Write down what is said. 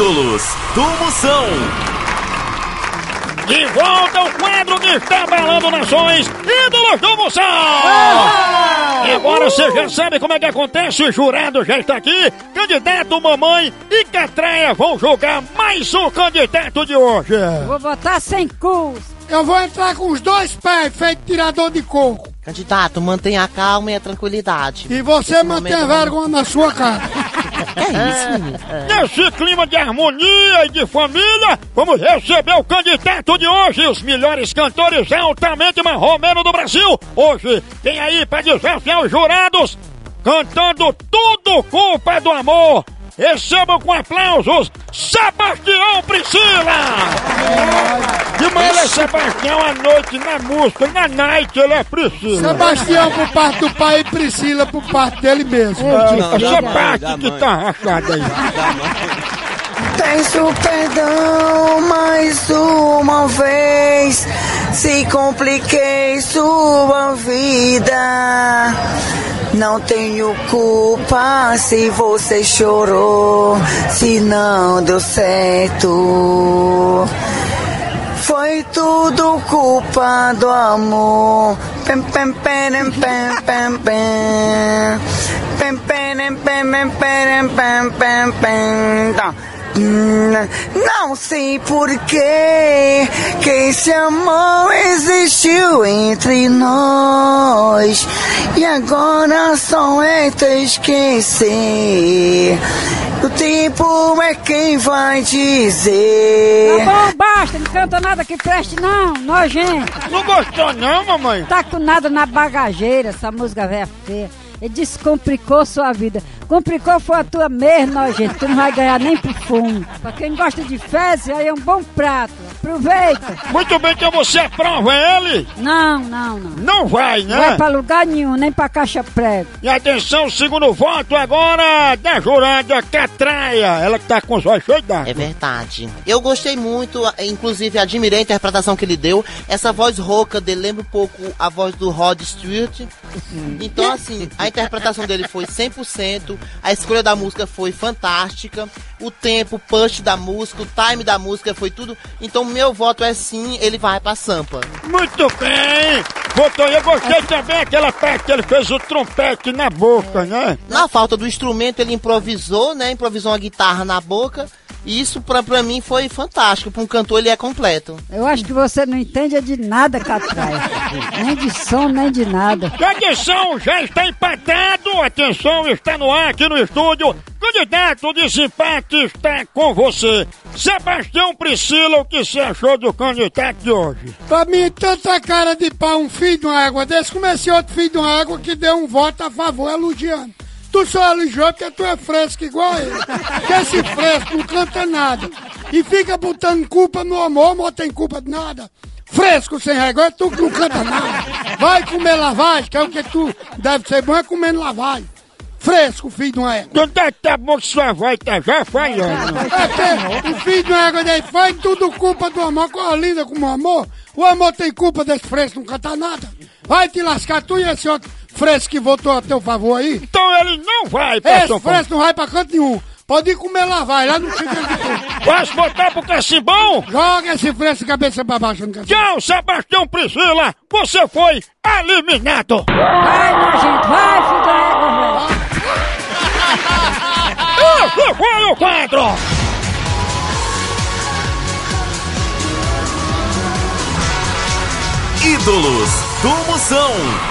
Ídolos do Moção. De volta ao quadro que está balando nações, ídolos do Moção! E agora você já sabe como é que acontece, o jurado já está aqui, candidato mamãe e Catraia vão julgar mais um candidato de hoje. Vou botar sem curso. Eu vou entrar com os dois pés, feito tirador de coco. Candidato, mantenha a calma e a tranquilidade. E você mantém momento- vergonha na sua cara. É isso, menino? Nesse clima de harmonia e de família, vamos receber o candidato de hoje, os melhores cantores altamente marromeno do Brasil. Hoje tem aí para desafiar os jurados, cantando tudo culpa do amor. Recebam com aplausos Sebastião Priscila! De manhã é Sebastião, à noite na música, na night ele é Priscila. Sebastião por parte do pai e Priscila por parte dele mesmo. Essa parte que tá rachada aí. Peço perdão mais uma vez se compliquei sua vida. Não tenho culpa se você chorou, se não deu certo. Foi tudo culpa do amor. Pem, pem, pem, pem, pem, pem. Pem, pem, pem, pem, pem, pem, pem, Não sei porquê que esse amor existiu entre nós e agora só é te esquecer. O tempo é quem vai dizer. Tá bom, basta, não canta nada que preste não, nojento. Não gostou não, mamãe? Tá com nada na bagageira, essa música velha feia. Ele descomplicou sua vida. Complicou foi a tua mesmo, nojento. Tu não vai ganhar nem pro fundo. Pra quem gosta de fezes, aí é um bom prato. Aproveita. Muito bem, então você aprova ele? Não, não, não. Não vai, Não vai né? pra lugar nenhum, nem pra caixa prego. E atenção, segundo voto agora da jurada Catraia. Ela que tá com os olhos cheios d'água. É verdade. Eu gostei muito, inclusive admirei a interpretação que ele deu. Essa voz rouca dele lembra um pouco a voz do Rod Stewart. Então, assim, a interpretação dele foi 100%. A escolha da música foi fantástica. O tempo, o punch da música, o time da música foi tudo. Então, meu voto é sim, ele vai pra Sampa. Muito bem! Votou, eu gostei também aquela parte que ele fez o trompete na boca, né? Na falta do instrumento, ele improvisou, né? Improvisou uma guitarra na boca. E isso, pra, pra mim, foi fantástico. Pra um cantor, ele é completo. Eu acho que você não entende de nada, Catraia. nem de som, nem de nada. E atenção, já está empatado! Atenção, está no ar aqui no estúdio. Candidato de desempate está com você. Sebastião Priscila, o que você achou do candidato de hoje? Pra mim, tanta cara de pau, um filho de uma égua desse, como esse outro filho de uma égua que deu um voto a favor, elogiando. Tu só elogiou porque tu é fresco igual ele. Porque esse fresco não canta nada. E fica botando culpa no amor, amor tem culpa de nada. Fresco sem regra, tu que não canta nada. Vai comer lavagem, que é o que tu deve ser bom, é comendo lavagem. Fresco, filho de uma égua. Então tá, tá bom que sua voz tá já falhando. É porque o filho de uma égua daí foi tudo culpa do amor, coisa linda como o amor. O amor tem culpa desse fresco não cantar nada. Vai te lascar tu e esse outro fresco que votou a teu favor aí. Então ele não vai pra Esse fresco não vai pra canto nenhum. Pode ir comer lavagem, lá no fica de tudo. Posso botar pro cacimbão? Joga esse fresco de cabeça pra baixo no cacete. Tchau, Sebastião Priscila! Você foi eliminado! Vai, nojento, vai, Foi o quadro! Ídolos do Moção.